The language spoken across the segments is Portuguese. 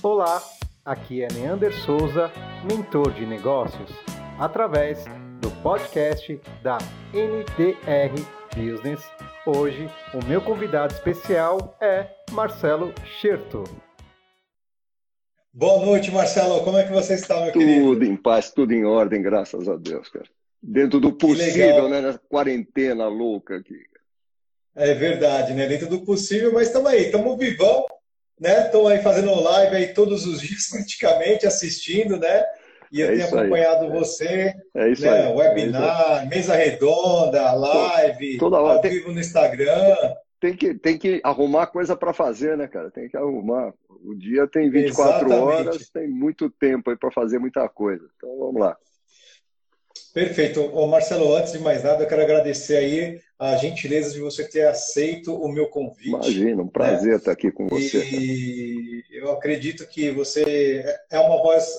Olá, aqui é Neander Souza, mentor de negócios, através do podcast da NDR Business. Hoje, o meu convidado especial é Marcelo Scherto. Boa noite, Marcelo. Como é que você está, meu tudo querido? Tudo em paz, tudo em ordem, graças a Deus, cara. Dentro do possível, né? Nessa quarentena louca aqui. É verdade, né? Dentro do possível, mas estamos aí, estamos vivão, né? Estamos aí fazendo live aí todos os dias, praticamente, assistindo, né? E eu é tenho acompanhado aí. você, é isso né? aí. webinar, é mesa redonda, live, Toda hora. ao tem... vivo no Instagram. Tem que, tem que arrumar coisa para fazer, né, cara? Tem que arrumar. O dia tem 24 Exatamente. horas, tem muito tempo aí para fazer muita coisa. Então vamos lá. Perfeito. Ô Marcelo, antes de mais nada, eu quero agradecer aí a gentileza de você ter aceito o meu convite. Imagina, um prazer né? estar aqui com você. E eu acredito que você é uma voz,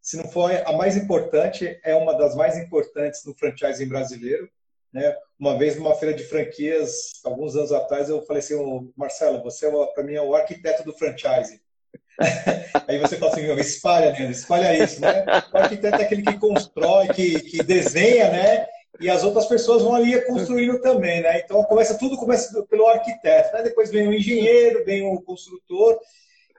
se não for a mais importante, é uma das mais importantes no franchising brasileiro. Né? Uma vez numa feira de franquias, alguns anos atrás, eu falei assim, Marcelo, você é, para mim é o arquiteto do franchising. Aí você fala assim, meu, espalha, né? espalha isso, né? O arquiteto é aquele que constrói, que, que desenha, né? E as outras pessoas vão ali construindo também, né? Então começa tudo começa pelo arquiteto, né? Depois vem o engenheiro, vem o construtor,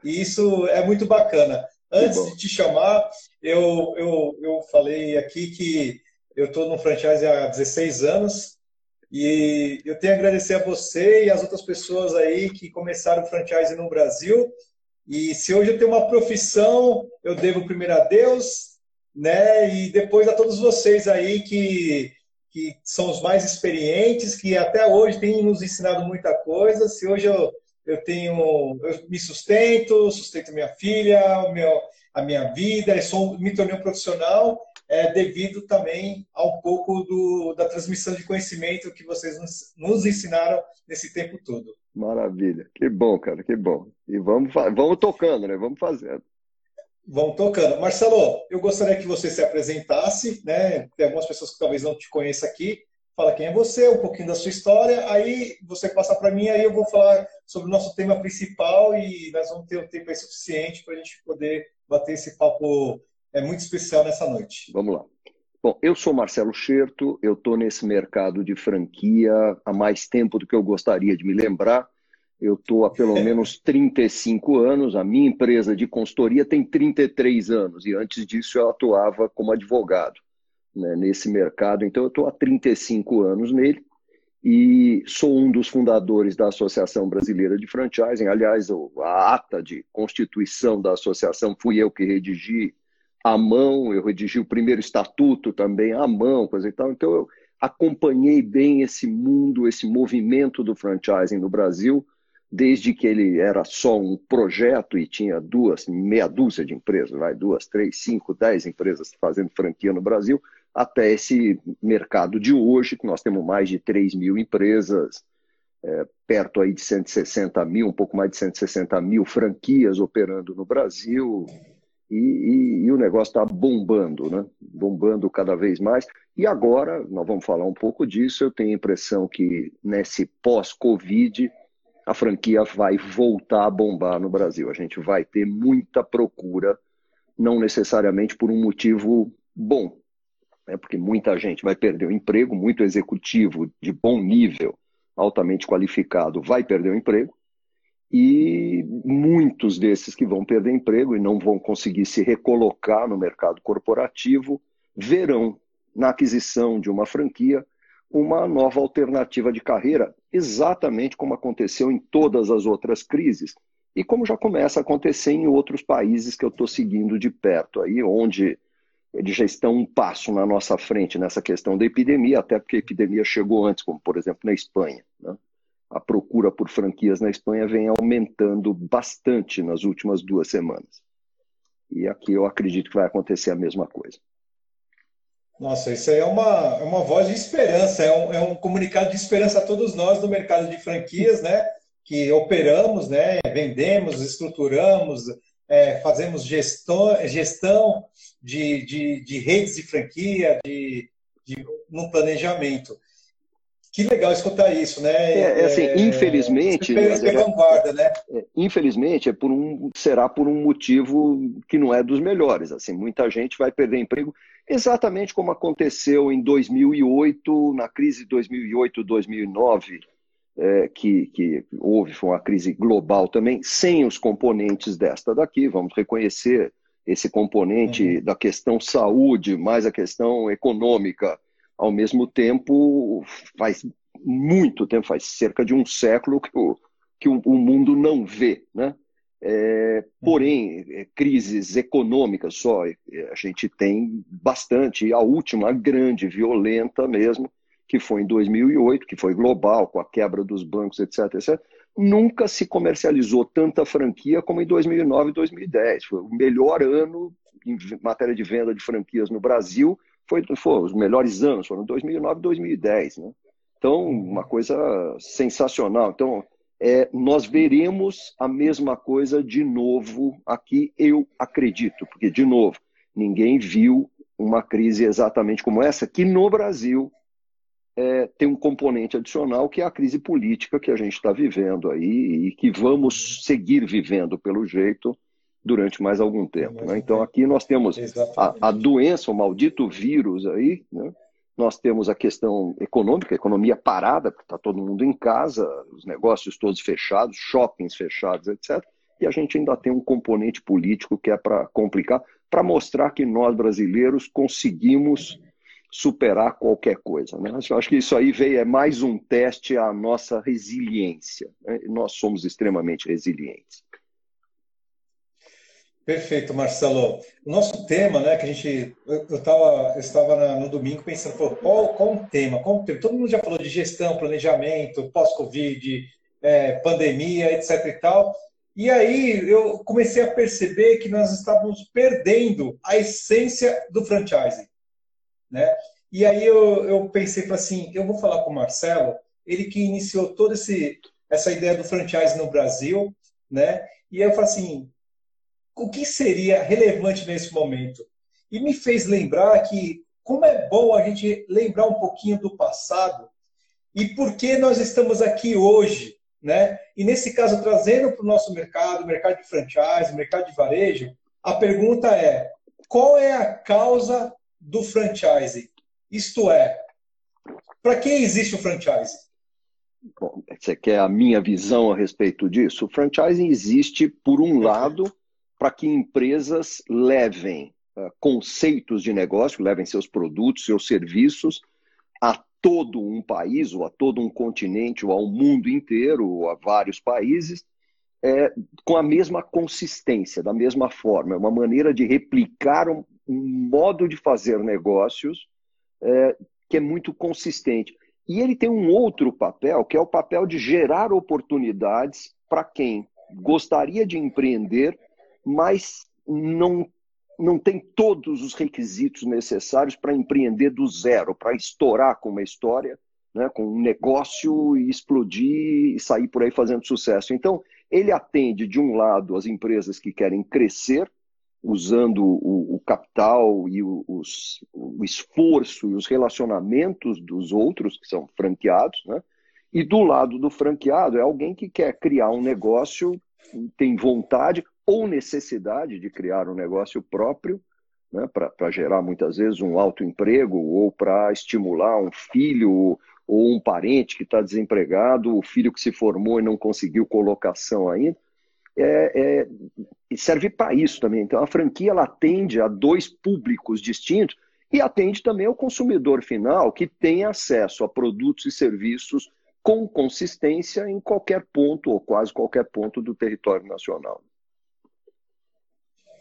e isso é muito bacana. Antes de te chamar, eu, eu, eu falei aqui que eu estou no franchise há 16 anos e eu tenho a agradecer a você e as outras pessoas aí que começaram o franchise no Brasil e se hoje eu tenho uma profissão, eu devo primeiro a Deus, né? E depois a todos vocês aí que, que são os mais experientes, que até hoje têm nos ensinado muita coisa. Se hoje eu, eu tenho, eu me sustento, sustento minha filha, o meu, a minha vida, sou, me tornei um profissional, é, devido também a um pouco do, da transmissão de conhecimento que vocês nos, nos ensinaram nesse tempo todo. Maravilha. Que bom, cara, que bom. E vamos, vamos tocando, né? Vamos fazendo. Vamos tocando. Marcelo, eu gostaria que você se apresentasse, né? Tem algumas pessoas que talvez não te conheçam aqui. Fala quem é você, um pouquinho da sua história, aí você passa para mim, aí eu vou falar sobre o nosso tema principal e nós vamos ter o um tempo suficiente para a gente poder bater esse papo é muito especial nessa noite. Vamos lá. Bom, eu sou Marcelo Scherto, eu estou nesse mercado de franquia há mais tempo do que eu gostaria de me lembrar. Eu estou há pelo menos 35 anos, a minha empresa de consultoria tem 33 anos, e antes disso eu atuava como advogado né, nesse mercado, então eu estou há 35 anos nele e sou um dos fundadores da Associação Brasileira de Franchising. Aliás, a ata de constituição da associação fui eu que redigi à mão, eu redigi o primeiro estatuto também à mão, coisa e tal. Então eu acompanhei bem esse mundo, esse movimento do franchising no Brasil, desde que ele era só um projeto e tinha duas, meia dúzia de empresas, vai, duas, três, cinco, dez empresas fazendo franquia no Brasil, até esse mercado de hoje, que nós temos mais de 3 mil empresas, é, perto aí de 160 mil, um pouco mais de 160 mil franquias operando no Brasil, e, e, e o negócio está bombando, né? bombando cada vez mais. E agora, nós vamos falar um pouco disso, eu tenho a impressão que nesse pós-Covid, a franquia vai voltar a bombar no Brasil. A gente vai ter muita procura, não necessariamente por um motivo bom, né? porque muita gente vai perder o emprego, muito executivo de bom nível, altamente qualificado, vai perder o emprego e muitos desses que vão perder emprego e não vão conseguir se recolocar no mercado corporativo verão na aquisição de uma franquia uma nova alternativa de carreira, exatamente como aconteceu em todas as outras crises e como já começa a acontecer em outros países que eu estou seguindo de perto aí, onde eles já estão um passo na nossa frente nessa questão da epidemia, até porque a epidemia chegou antes, como por exemplo na Espanha. Né? A procura por franquias na Espanha vem aumentando bastante nas últimas duas semanas. E aqui eu acredito que vai acontecer a mesma coisa. Nossa, isso aí é uma, é uma voz de esperança, é um, é um comunicado de esperança a todos nós do mercado de franquias, né? Que operamos, né? Vendemos, estruturamos, é, fazemos gestão, gestão de, de, de redes de franquia, de, de, no planejamento. Que legal escutar isso, né? É, é assim, é, infelizmente. Vanguarda, né? É, infelizmente, é por um, será por um motivo que não é dos melhores. Assim, muita gente vai perder emprego, exatamente como aconteceu em 2008, na crise de 2008, 2009, é, que, que houve, foi uma crise global também, sem os componentes desta daqui. Vamos reconhecer esse componente uhum. da questão saúde, mais a questão econômica ao mesmo tempo, faz muito tempo, faz cerca de um século que o, que o, o mundo não vê. Né? É, porém, é, crises econômicas só, é, a gente tem bastante. A última, a grande, violenta mesmo, que foi em 2008, que foi global, com a quebra dos bancos, etc, etc. Nunca se comercializou tanta franquia como em 2009 e 2010. Foi o melhor ano em matéria de venda de franquias no Brasil foi, foi os melhores anos, foram 2009 e 2010. Né? Então, uma coisa sensacional. Então, é, nós veremos a mesma coisa de novo aqui, eu acredito, porque, de novo, ninguém viu uma crise exatamente como essa, que no Brasil é, tem um componente adicional, que é a crise política que a gente está vivendo aí e que vamos seguir vivendo, pelo jeito, durante mais algum tempo. Né? Então, aqui nós temos a, a, doença, o maldito vírus aí, né? nós temos a questão econômica, a economia parada, porque está todo mundo em casa, os negócios todos fechados, shoppings fechados, etc. E a gente ainda tem um componente político que é para complicar, para mostrar que nós brasileiros conseguimos superar qualquer coisa. Né? Eu acho que isso aí veio, é mais um teste à nossa resiliência. Né? Nós somos extremamente resilientes. Perfeito, Marcelo. O nosso tema, né, que a gente, eu, tava, estava na, no domingo pensando, pô, qual, qual tema? Qual tema? Todo mundo já falou de gestão, planejamento, pós-Covid, é, pandemia, etc e tal. E aí eu comecei a perceber que nós estávamos perdendo a essência do franchising, né? E aí eu, eu pensei assim, eu vou falar com o Marcelo, ele que iniciou toda essa ideia do franchising no Brasil, né? E eu falei assim, o que seria relevante nesse momento. E me fez lembrar que como é bom a gente lembrar um pouquinho do passado e por que nós estamos aqui hoje, né? E nesse caso trazendo para o nosso mercado, mercado de franchise, mercado de varejo, a pergunta é: qual é a causa do franchise? Isto é, para que existe o franchise? Bom, você quer a minha visão a respeito disso? O franchising existe, por um lado, para que empresas levem uh, conceitos de negócio, levem seus produtos, seus serviços a todo um país, ou a todo um continente, ou ao mundo inteiro, ou a vários países, é, com a mesma consistência, da mesma forma. É uma maneira de replicar um, um modo de fazer negócios é, que é muito consistente. E ele tem um outro papel, que é o papel de gerar oportunidades para quem gostaria de empreender mas não, não tem todos os requisitos necessários para empreender do zero, para estourar com uma história, né, com um negócio e explodir e sair por aí fazendo sucesso. Então, ele atende, de um lado, as empresas que querem crescer, usando o, o capital e o, os, o esforço e os relacionamentos dos outros, que são franqueados, né? e do lado do franqueado é alguém que quer criar um negócio, tem vontade, ou necessidade de criar um negócio próprio, né, para gerar muitas vezes um alto emprego, ou para estimular um filho ou um parente que está desempregado, o filho que se formou e não conseguiu colocação ainda. É, é, serve para isso também. Então, a franquia ela atende a dois públicos distintos e atende também ao consumidor final que tem acesso a produtos e serviços com consistência em qualquer ponto ou quase qualquer ponto do território nacional.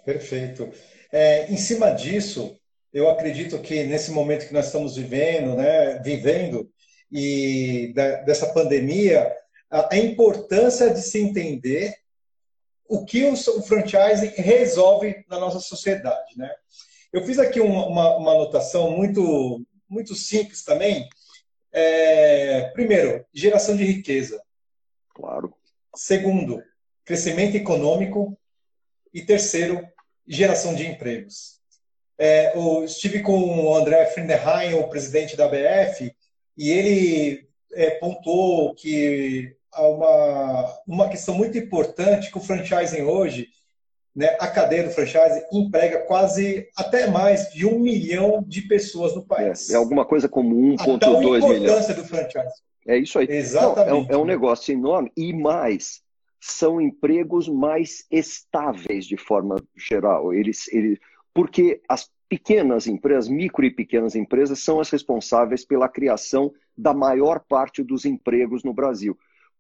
Perfeito. É, em cima disso, eu acredito que nesse momento que nós estamos vivendo, né, vivendo e da, dessa pandemia, a, a, importância de se entender o que o, o franchising resolve na nossa sociedade, né? Eu fiz aqui uma, uma, uma anotação muito muito simples também. É, primeiro, geração de riqueza. Claro. Segundo, crescimento econômico. E terceiro, geração de empregos. É, eu estive com o André Frinderheim, o presidente da BF, e ele é, pontuou que uma, uma questão muito importante que o franchising hoje, né, a cadeia do franchise emprega quase até mais de um milhão de pessoas no país. É, é alguma coisa como 1,2 milhões. A importância do franchise. É isso aí. Exatamente. Não, é, é um negócio enorme. E mais, são empregos mais estáveis de forma geral. Eles, eles, porque as pequenas empresas, micro e pequenas empresas, são as responsáveis pela criação da maior parte dos empregos no Brasil.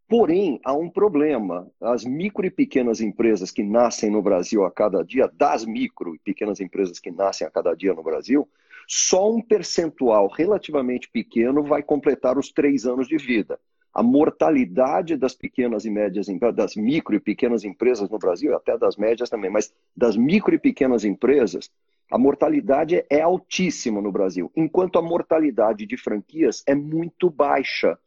Porém, há um problema. As micro e pequenas empresas que nascem no Brasil a cada dia, das micro e pequenas empresas que nascem a cada dia no Brasil, só um percentual relativamente pequeno vai completar os três anos de vida. A mortalidade das pequenas e médias, das micro e pequenas empresas no Brasil, até das médias também, mas das micro e pequenas empresas, a mortalidade é altíssima no Brasil, enquanto a mortalidade de franquias é muito baixa.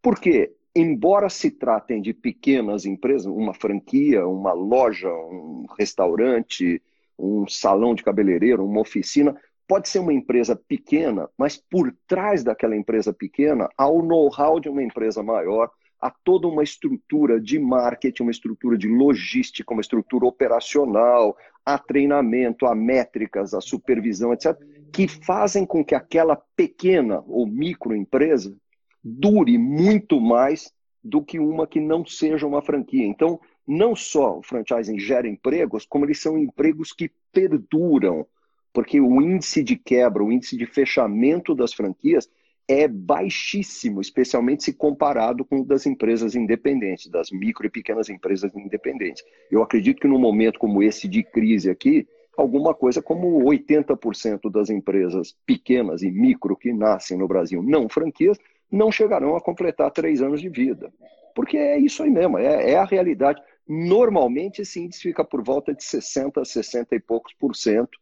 Por quê? Embora se tratem de pequenas empresas, uma franquia, uma loja, um restaurante, um salão de cabeleireiro, uma oficina, pode ser uma empresa pequena, mas por trás daquela empresa pequena há o know-how de uma empresa maior, há toda uma estrutura de marketing, uma estrutura de logística, uma estrutura operacional, há treinamento, há métricas, há supervisão, etc., que fazem com que aquela pequena ou microempresa dure muito mais do que uma que não seja uma franquia. Então, não só o franchising gera empregos, como eles são empregos que perduram porque o índice de quebra, o índice de fechamento das franquias é baixíssimo, especialmente se comparado com o das empresas independentes, das micro e pequenas empresas independentes. Eu acredito que num momento como esse de crise aqui, alguma coisa como 80% das empresas pequenas e micro que nascem no Brasil, não franquias, não chegarão a completar três anos de vida. Porque é isso aí mesmo, é, é a realidade. Normalmente esse índice fica por volta de 60, 60 e poucos por cento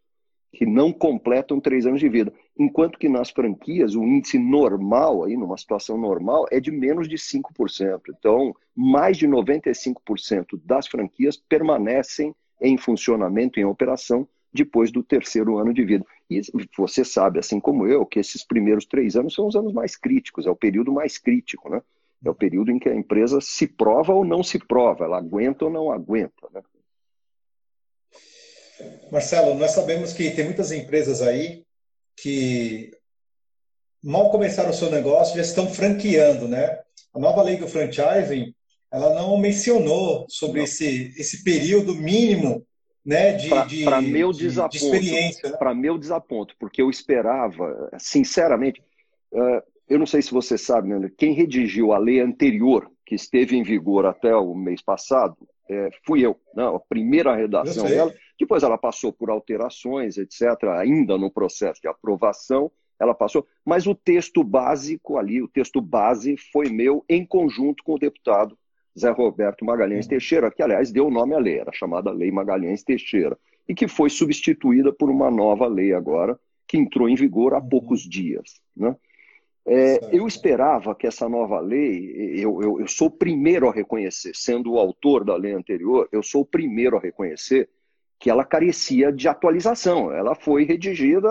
que não completam três anos de vida. Enquanto que nas franquias, o índice normal, aí, numa situação normal, é de menos de 5%. Então, mais de 95% das franquias permanecem em funcionamento, em operação, depois do terceiro ano de vida. E você sabe, assim como eu, que esses primeiros três anos são os anos mais críticos, é o período mais crítico, né? É o período em que a empresa se prova ou não se prova, ela aguenta ou não aguenta. Né? Marcelo, nós sabemos que tem muitas empresas aí que mal começaram o seu negócio já estão franqueando, né? A nova lei do franchising, ela não mencionou sobre não. Esse, esse período mínimo né, de, para meu de, desaponto, de experiência. Né? Para meu desaponto, porque eu esperava, sinceramente, uh, eu não sei se você sabe, né, quem redigiu a lei anterior, que esteve em vigor até o mês passado, é, fui eu, né, a primeira redação dela depois ela passou por alterações, etc., ainda no processo de aprovação, ela passou, mas o texto básico ali, o texto base foi meu em conjunto com o deputado Zé Roberto Magalhães uhum. Teixeira, que aliás deu o nome à lei, era chamada Lei Magalhães Teixeira, e que foi substituída por uma nova lei agora, que entrou em vigor há uhum. poucos dias. Né? É, eu esperava que essa nova lei, eu, eu, eu, sou o primeiro a reconhecer, sendo o autor da lei anterior, eu sou o primeiro a reconhecer que ela carecia de atualização. Ela foi redigida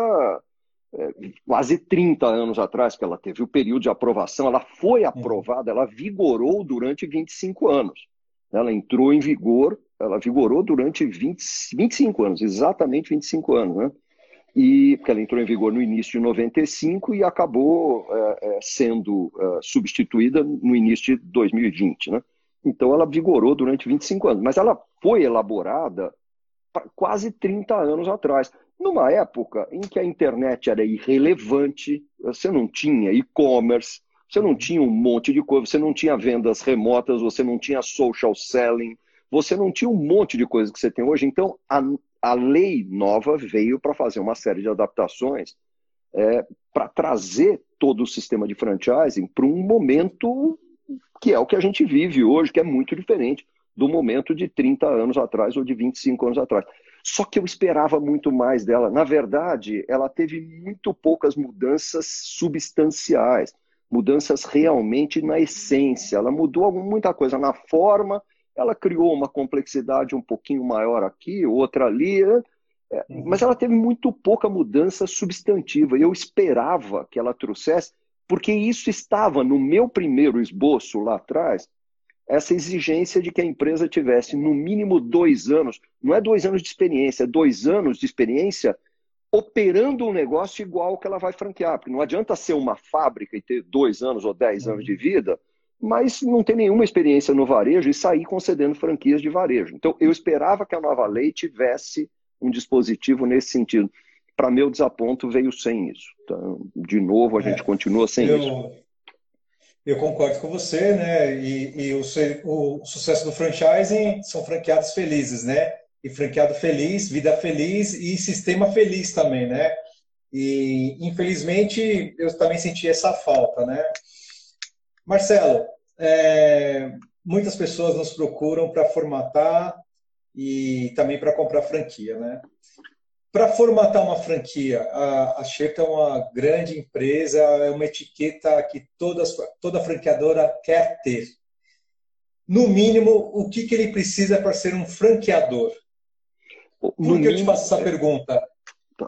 é, quase 30 anos atrás, que ela teve o período de aprovação, ela foi uhum. aprovada, ela vigorou durante 25 anos. Ela entrou em vigor, ela vigorou durante 20, 25 anos, exatamente 25 anos, né? E, porque ela entrou em vigor no início de 95 e acabou é, é, sendo é, substituída no início de 2020, né? Então ela vigorou durante 25 anos, mas ela foi elaborada quase 30 anos atrás. Numa época em que a internet era irrelevante, você não tinha e-commerce, você não tinha um monte de coisa, você não tinha vendas remotas, você não tinha social selling, você não tinha um monte de coisa que você tem hoje. Então, a, a lei nova veio para fazer uma série de adaptações é, para trazer todo o sistema de franchising para um momento que é o que a gente vive hoje, que é muito diferente do momento de 30 anos atrás ou de 25 anos atrás. Só que eu esperava muito mais dela. Na verdade, ela teve muito poucas mudanças substanciais, mudanças realmente na essência. Ela mudou muita coisa na forma, ela criou uma complexidade um pouquinho maior aqui, outra ali, né? é, uhum. mas ela teve muito pouca mudança substantiva. Eu esperava que ela trouxesse porque isso estava no meu primeiro esboço lá atrás, essa exigência de que a empresa tivesse no mínimo dois anos, não é dois anos de experiência, é dois anos de experiência operando um negócio igual que ela vai franquear. Porque não adianta ser uma fábrica e ter dois anos ou dez anos de vida, mas não ter nenhuma experiência no varejo e sair concedendo franquias de varejo. Então, eu esperava que a nova lei tivesse um dispositivo nesse sentido. Para meu desaponto, veio sem isso. Então, de novo, a gente é, continua sem eu, isso. Eu concordo com você, né? E, e o, o, sucesso do franchising são franqueados felizes, né? E franqueado feliz, vida feliz e sistema feliz também, né? E infelizmente eu também senti essa falta, né? Marcelo, é, muitas pessoas nos procuram para formatar e também para comprar franquia, né? Para formatar uma franquia, a, a é uma grande empresa, é uma etiqueta que toda, toda franqueadora quer ter. No mínimo, o que, que ele precisa para ser um franqueador? Por que mínimo... eu te faço essa pergunta?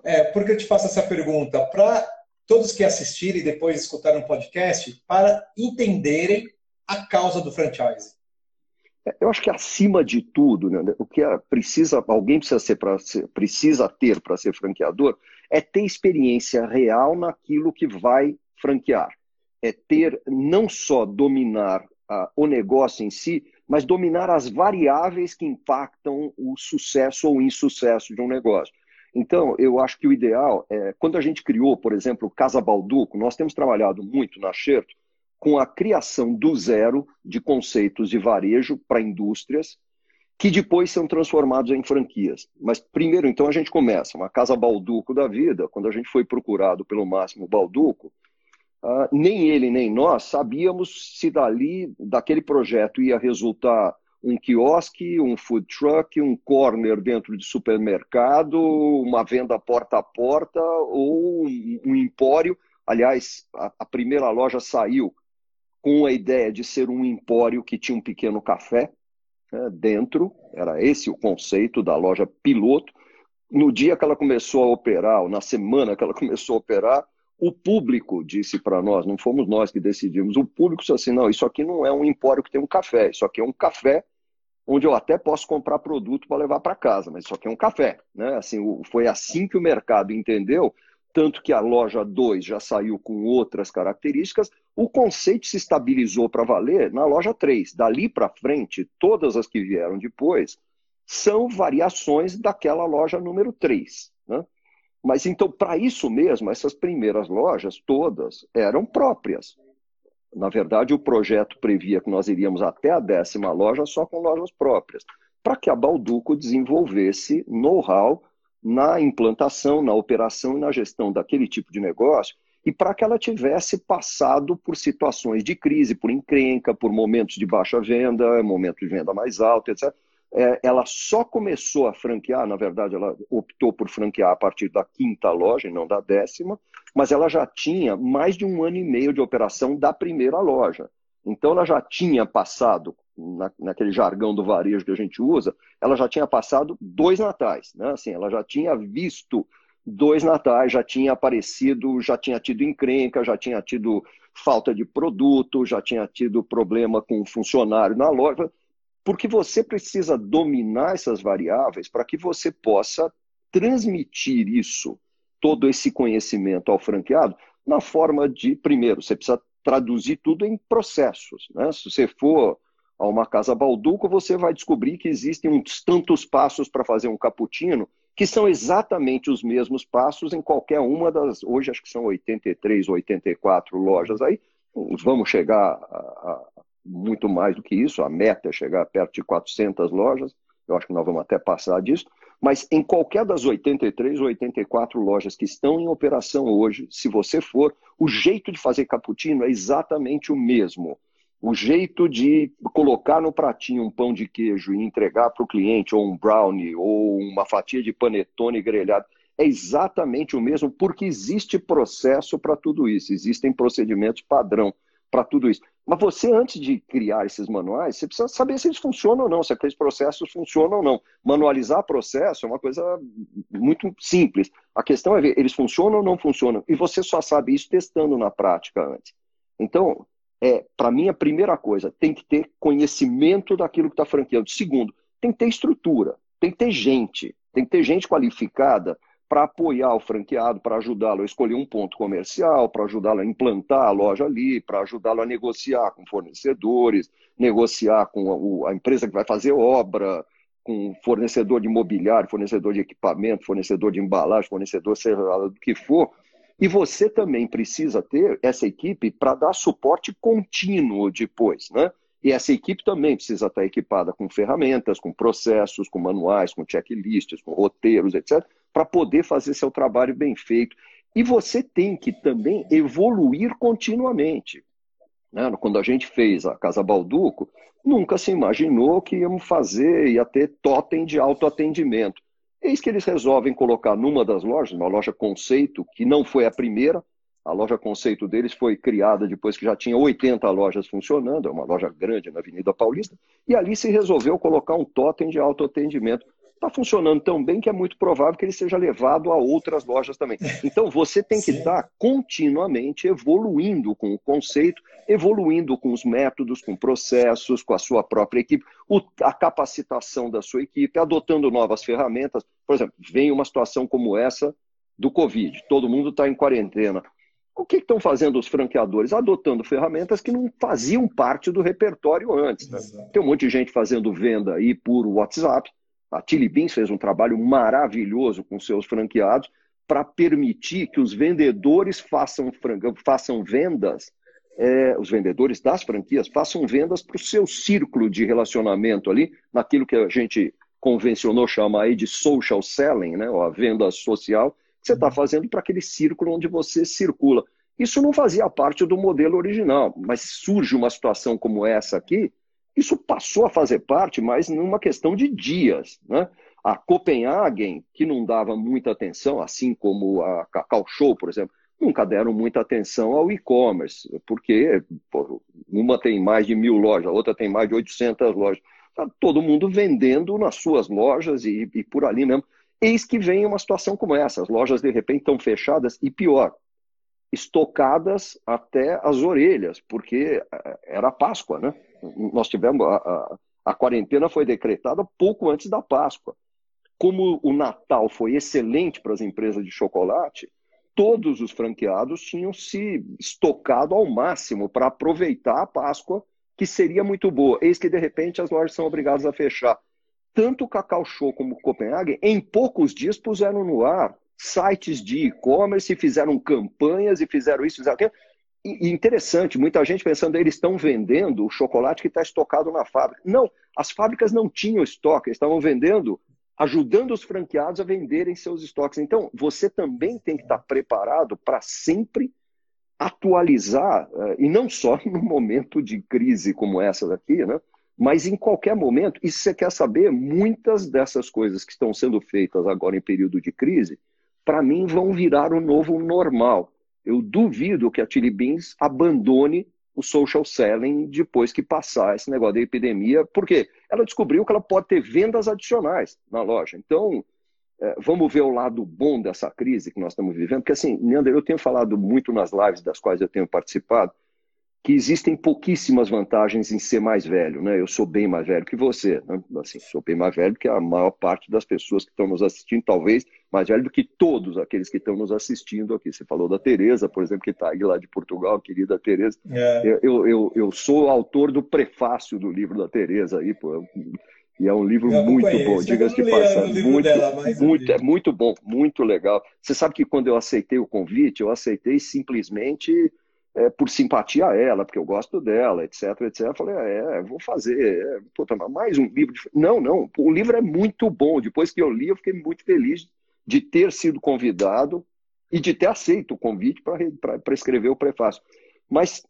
É, por que eu te faço essa pergunta? Para todos que assistirem e depois escutarem um podcast, para entenderem a causa do franchise. Eu acho que acima de tudo, né, o que é, precisa, alguém precisa, ser pra, precisa ter para ser franqueador é ter experiência real naquilo que vai franquear. É ter não só dominar o negócio em si, mas dominar as variáveis que impactam o sucesso ou insucesso de um negócio. Então, eu acho que o ideal é, quando a gente criou, por exemplo, Casa Balduco, nós temos trabalhado muito na Xerto com a criação do zero de conceitos de varejo para indústrias, que depois são transformados em franquias. Mas primeiro, então, a gente começa uma casa Balduco da vida. Quando a gente foi procurado pelo Máximo Balduco, uh, nem ele nem nós sabíamos se dali, daquele projeto, ia resultar um quiosque, um food truck, um corner dentro de supermercado, uma venda porta a porta ou um empório. Aliás, a, a primeira loja saiu com a ideia de ser um empório que tinha um pequeno café né, dentro, era esse o conceito da loja piloto. No dia que ela começou a operar, ou na semana que ela começou a operar, o público disse para nós, não fomos nós que decidimos, o público disse assim: não, isso aqui não é um empório que tem um café, isso aqui é um café onde eu até posso comprar produto para levar para casa, mas isso aqui é um café. Né? Assim, foi assim que o mercado entendeu tanto que a loja 2 já saiu com outras características, o conceito se estabilizou para valer na loja 3. Dali para frente, todas as que vieram depois são variações daquela loja número 3. Né? Mas então, para isso mesmo, essas primeiras lojas todas eram próprias. Na verdade, o projeto previa que nós iríamos até a décima loja só com lojas próprias, para que a Balduco desenvolvesse know-how na implantação, na operação e na gestão daquele tipo de negócio e para que ela tivesse passado por situações de crise, por encrenca, por momentos de baixa venda, momento de venda mais alto, etc. É, ela só começou a franquear, na verdade, ela optou por franquear a partir da quinta loja e não da décima, mas ela já tinha mais de um ano e meio de operação da primeira loja. Então, ela já tinha passado na, naquele jargão do varejo que a gente usa, ela já tinha passado dois natais, né? Assim, ela já tinha visto dois natais, já tinha aparecido, já tinha tido encrenca, já tinha tido falta de produto, já tinha tido problema com o funcionário na loja, porque você precisa dominar essas variáveis para que você possa transmitir isso, todo esse conhecimento ao franqueado, na forma de, primeiro, você precisa traduzir tudo em processos. Né? Se você for a uma casa balduco, você vai descobrir que existem uns tantos passos para fazer um cappuccino, que são exatamente os mesmos passos em qualquer uma das, hoje acho que são 83, 84 lojas aí, vamos chegar a, a muito mais do que isso, a meta é chegar perto de 400 lojas, eu acho que nós vamos até passar disso, mas em qualquer das 83 ou 84 lojas que estão em operação hoje, se você for, o jeito de fazer cappuccino é exatamente o mesmo o jeito de colocar no pratinho um pão de queijo e entregar para o cliente, ou um brownie, ou uma fatia de panetone grelhado, é exatamente o mesmo, porque existe processo para tudo isso, existem procedimentos padrão. para tudo isso. Mas você, antes de criar esses manuais, você precisa saber se eles funcionam ou não, se aqueles processos funcionam ou não. Manualizar processo é uma coisa muito simples. A questão é ver, eles funcionam ou não funcionam. E você só sabe isso testando na prática antes. Então, é, para mim, a primeira coisa, tem que ter conhecimento daquilo que está franqueando. Segundo, tem que ter estrutura, tem que ter gente, tem que ter gente qualificada para apoiar o franqueado, para ajudá-lo a escolher um ponto comercial, para ajudá-lo a implantar a loja ali, para ajudá-lo a negociar com fornecedores, negociar com a, a, empresa que vai fazer obra, com fornecedor de imobiliário, fornecedor de equipamento, fornecedor de embalagem, fornecedor seja lá do que for. E você também precisa ter essa equipe para dar suporte contínuo depois, né? E essa equipe também precisa estar equipada com ferramentas, com processos, com manuais, com checklists, com roteiros, etc., para poder fazer seu trabalho bem feito. E você tem que também evoluir continuamente. Né? Quando a gente fez a Casa Balduco, nunca se imaginou que íamos fazer, ia ter totem de autoatendimento. Eis que eles resolvem colocar numa das lojas, uma loja conceito, que não foi a primeira, a loja conceito deles foi criada depois que já tinha 80 lojas funcionando, é uma loja grande na Avenida Paulista, e ali se resolveu colocar um totem de autoatendimento está funcionando tão bem que é muito provável que ele seja levado a outras lojas também. Então você tem que estar tá continuamente evoluindo com o conceito, evoluindo com os métodos, com processos, com a sua própria equipe, o, a capacitação da sua equipe, adotando novas ferramentas. Por exemplo, vem uma situação como essa do Covid, todo mundo está em quarentena. O que estão fazendo os franqueadores? Adotando ferramentas que não faziam parte do repertório antes. Né? Tem um monte de gente fazendo venda aí por WhatsApp, a Chili Beans fez um trabalho maravilhoso com seus franqueados para permitir que os vendedores façam, façam vendas, é, os vendedores das franquias façam vendas para o seu círculo de relacionamento ali, naquilo que a gente convencionou chamar aí de social selling, né, ou a venda social, que você está fazendo para aquele círculo onde você circula. Isso não fazia parte do modelo original, mas surge uma situação como essa aqui, isso passou a fazer parte, mas numa questão de dias. Né? A Copenhagen, que não dava muita atenção, assim como a Cacau Show, por exemplo, nunca deram muita atenção ao e-commerce, porque pô, uma tem mais de mil lojas, a outra tem mais de 800 lojas. Tá todo mundo vendendo nas suas lojas e, e por ali mesmo. Eis que vem uma situação como essa: as lojas de repente estão fechadas e pior, estocadas até as orelhas, porque eh, era Páscoa, né? Nós tivemos a, a, a quarentena foi decretada pouco antes da Páscoa. Como o Natal foi excelente para as empresas de chocolate, todos os franqueados tinham se estocado ao máximo para aproveitar a Páscoa, que seria muito boa. Eis que, de repente, as lojas são obrigadas a fechar. Tanto o Cacau Show como o Copenhagen, em poucos dias, puseram no ar sites de e-commerce, fizeram campanhas e fizeram isso, fizeram aquilo. E interessante, muita gente pensando eles estão vendendo o chocolate que está estocado na fábrica. Não, as fábricas não tinham estoque, eles estavam vendendo, ajudando os franqueados a venderem seus estoques. Então, você também tem que estar preparado para sempre atualizar, eh, e não só no momento de crise como essa daqui, né? mas em qualquer momento. E se você quer saber, muitas dessas coisas que estão sendo feitas agora em período de crise, para mim, vão virar o novo normal. Eu duvido que a Chili Beans abandone o social selling depois que passar esse negócio da epidemia, porque ela descobriu que ela pode ter vendas adicionais na loja. Então, é, vamos ver o lado bom dessa crise que nós estamos vivendo, porque assim, Neander, eu tenho falado muito nas lives das quais eu tenho participado, que existem pouquíssimas vantagens em ser mais velho, né? Eu sou bem mais velho que você, né? assim, sou bem mais velho que a maior parte das pessoas que estão nos assistindo, talvez mais velho do que todos aqueles que estão nos assistindo aqui. Você falou da Tereza, por exemplo, que está aí lá de Portugal, querida Tereza. É. Eu, eu, eu sou autor do prefácio do livro da Tereza aí, pô. E é um livro eu muito bom, diga-se de passagem. Muito, dela, muito, é muito bom, muito legal. Você sabe que quando eu aceitei o convite, eu aceitei simplesmente é, por simpatia a ela, porque eu gosto dela, etc, etc. Eu falei, ah, é, vou fazer, é, puta, mais um livro. De... Não, não, o livro é muito bom. Depois que eu li, eu fiquei muito feliz de ter sido convidado e de ter aceito o convite para escrever o prefácio. Mas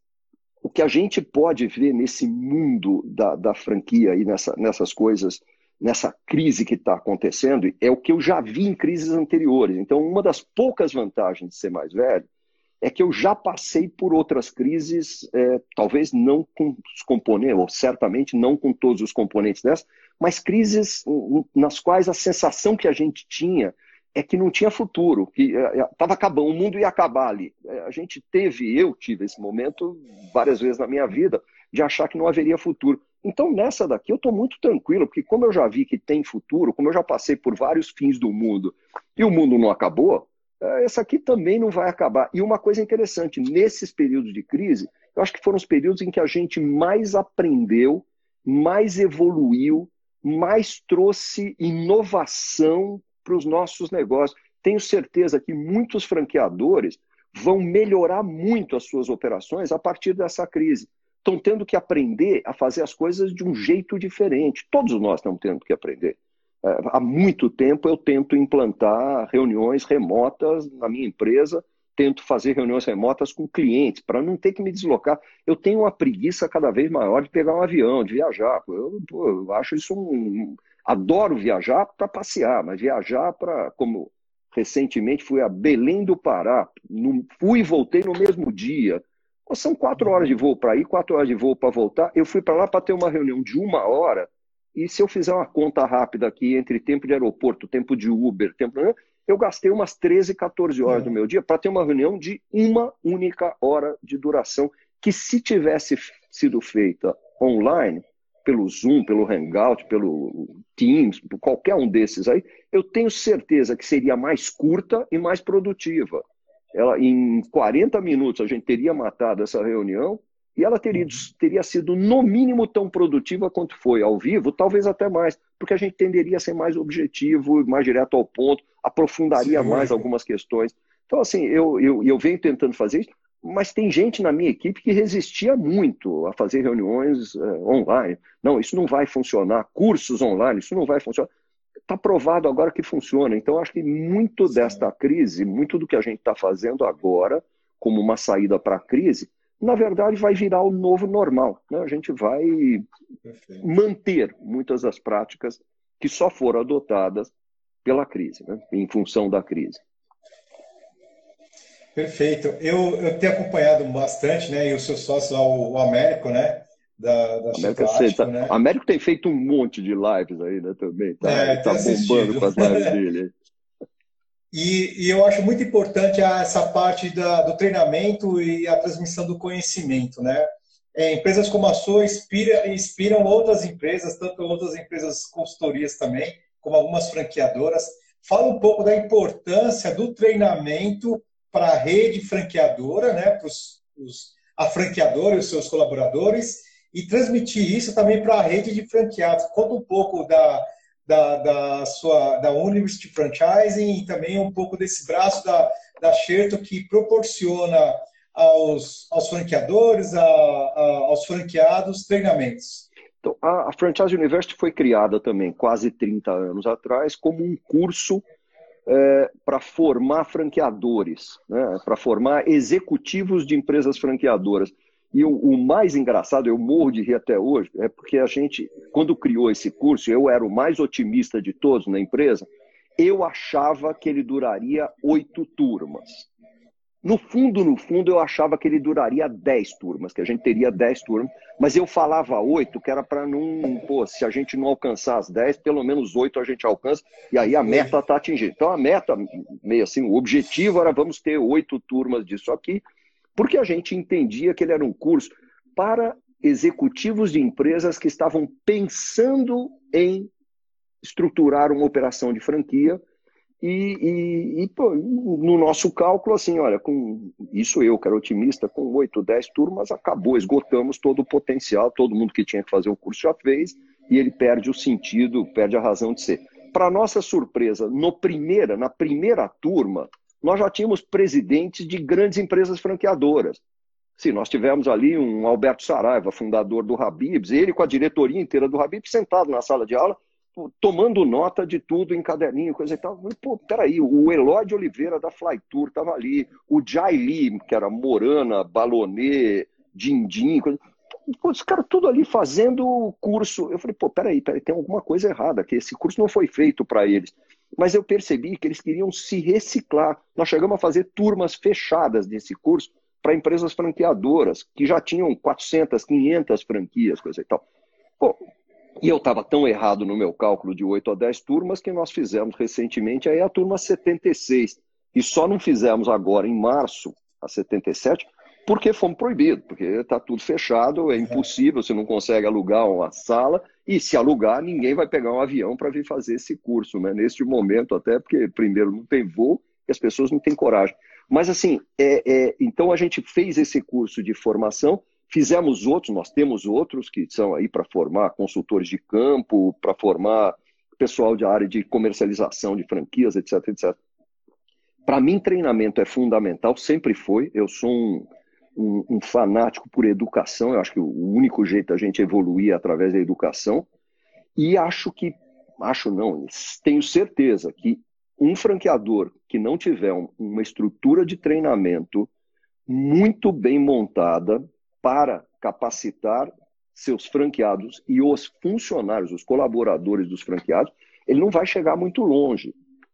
o que a gente pode ver nesse mundo da, da franquia e nessa, nessas coisas, nessa crise que está acontecendo, é o que eu já vi em crises anteriores. Então, uma das poucas vantagens de ser mais velho é que eu já passei por outras crises, é, talvez não com os componentes, ou certamente não com todos os componentes dessa, mas crises nas quais a sensação que a gente tinha é que não tinha futuro, que estava é, é, acabando, o mundo ia acabar ali. É, a gente teve, eu tive esse momento várias vezes na minha vida, de achar que não haveria futuro. Então, nessa daqui, eu estou muito tranquilo, porque como eu já vi que tem futuro, como eu já passei por vários fins do mundo e o mundo não acabou, essa aqui também não vai acabar. E uma coisa interessante, nesses períodos de crise, eu acho que foram os períodos em que a gente mais aprendeu, mais evoluiu, mais trouxe inovação para os nossos negócios. Tenho certeza que muitos franqueadores vão melhorar muito as suas operações a partir dessa crise. Estão tendo que aprender a fazer as coisas de um jeito diferente. Todos nós estamos tendo que aprender. É, há muito tempo eu tento implantar reuniões remotas na minha empresa, tento fazer reuniões remotas com clientes, para não ter que me deslocar. Eu tenho uma preguiça cada vez maior de pegar um avião, de viajar. Eu, pô, eu acho isso um, Adoro viajar para passear, mas viajar para, como recentemente fui a Belém do Pará, no, fui e voltei no mesmo dia. São quatro horas de voo para ir, quatro horas de voo para voltar. Eu fui para lá para ter uma reunião de uma hora. E se eu fizer uma conta rápida aqui entre tempo de aeroporto, tempo de Uber, tempo eu gastei umas 13, 14 horas é. do meu dia para ter uma reunião de uma única hora de duração, que se tivesse sido feita online, pelo Zoom, pelo Hangout, pelo Teams, qualquer um desses aí, eu tenho certeza que seria mais curta e mais produtiva. Ela, em 40 minutos a gente teria matado essa reunião e ela teria, uhum. teria sido no mínimo tão produtiva quanto foi ao vivo, talvez até mais, porque a gente tenderia a ser mais objetivo, mais direto ao ponto, aprofundaria Sim, mais algumas questões. Então, assim, eu, eu, eu venho tentando fazer isso, mas tem gente na minha equipe que resistia muito a fazer reuniões uh, online. Não, isso não vai funcionar. Cursos online, isso não vai funcionar. Está provado agora que funciona. Então, acho que muito Sim. desta crise, muito do que a gente está fazendo agora, como uma saída para a crise, na verdade vai virar o novo normal. Né? A gente vai Perfeito. manter muitas das práticas que só foram adotadas pela crise, né? em função da crise. Perfeito. Eu, eu tenho acompanhado bastante, né? E o seu sócio lá, o, o Américo, né? Da, da América, tá, né? Américo tem feito um monte de lives aí, né? Também. Tá, é, tá bombando com as lives dele. E, e, eu acho muito importante essa parte da, do treinamento e a transmissão do conhecimento, né? É, empresas como a sua inspira, inspiram outras empresas, tanto outras empresas consultorias também, como algumas franqueadoras. Fala um pouco da importância do treinamento para a rede franqueadora, né, para os, a franqueadora e os seus colaboradores, e transmitir isso também para a rede de franqueados. Conta um pouco da, da, da sua da University Franchising e também um pouco desse braço da, da Xerto que proporciona aos, aos franqueadores, a, a, aos franqueados, treinamentos. Então, a, a Franchise University foi criada também quase 30 anos atrás como um curso é, para formar franqueadores, né, para formar executivos de empresas franqueadoras. E o, o, mais engraçado, eu morro de rir até hoje, é porque a gente, quando criou esse curso, eu era o mais otimista de todos na empresa, eu achava que ele duraria oito turmas. No fundo, no fundo, eu achava que ele duraria 10 turmas, que a gente teria 10 turmas, mas eu falava 8, que era para não, pô, se a gente não alcançar as 10, pelo menos 8 a gente alcança, e aí a meta está atingida. Então a meta, meio assim, o objetivo era vamos ter 8 turmas disso aqui, porque a gente entendia que ele era um curso para executivos de empresas que estavam pensando em estruturar uma operação de franquia e, e, e pô, no nosso cálculo, assim, olha, com isso eu, que era otimista, com 8, 10 turmas, acabou, esgotamos todo o potencial, todo mundo que tinha que fazer o curso já fez, e ele perde o sentido, perde a razão de ser. Para nossa surpresa, no primeira, na primeira turma, nós já tínhamos presidentes de grandes empresas franqueadoras. Sim, nós tivemos ali um Alberto Saraiva, fundador do Habibs, ele com a diretoria inteira do Habibs, sentado na sala de aula, tomando nota de tudo em caderninho, coisa e tal. Pô, peraí, o Eloy de Oliveira da Flytour estava ali, o Jai Lee, que era Morana, Balonê, Dindim, coisa... Os caras tudo ali fazendo curso. Eu falei, pô, peraí, peraí, tem alguma coisa errada, que esse curso não foi feito para eles. Mas eu percebi que eles queriam se reciclar. Nós chegamos a fazer turmas fechadas desse curso para empresas franqueadoras, que já tinham 400, 500 franquias, coisa e tal. E eu estava tão errado no meu cálculo de 8 a 10 turmas que nós fizemos recentemente aí a turma 76. E só não fizemos agora, em março, a 77, porque fomos proibidos, porque está tudo fechado, é impossível, você não consegue alugar uma sala, e se alugar, ninguém vai pegar um avião para vir fazer esse curso, né? neste momento até, porque primeiro não tem voo e as pessoas não têm coragem. Mas assim, é, é, então a gente fez esse curso de formação, fizemos outros, nós temos outros que são aí para formar consultores de campo, para formar pessoal de área de comercialização de franquias, etc, etc. Para mim, treinamento é fundamental, sempre foi. Eu sou um, um, um, fanático por educação. Eu acho que o único jeito da gente evoluir é através da educação. E acho que, acho não, tenho certeza que um franqueador que não tiver uma estrutura de treinamento muito bem montada para capacitar seus franqueados e os funcionários, os colaboradores dos franqueados, ele não vai chegar muito longe.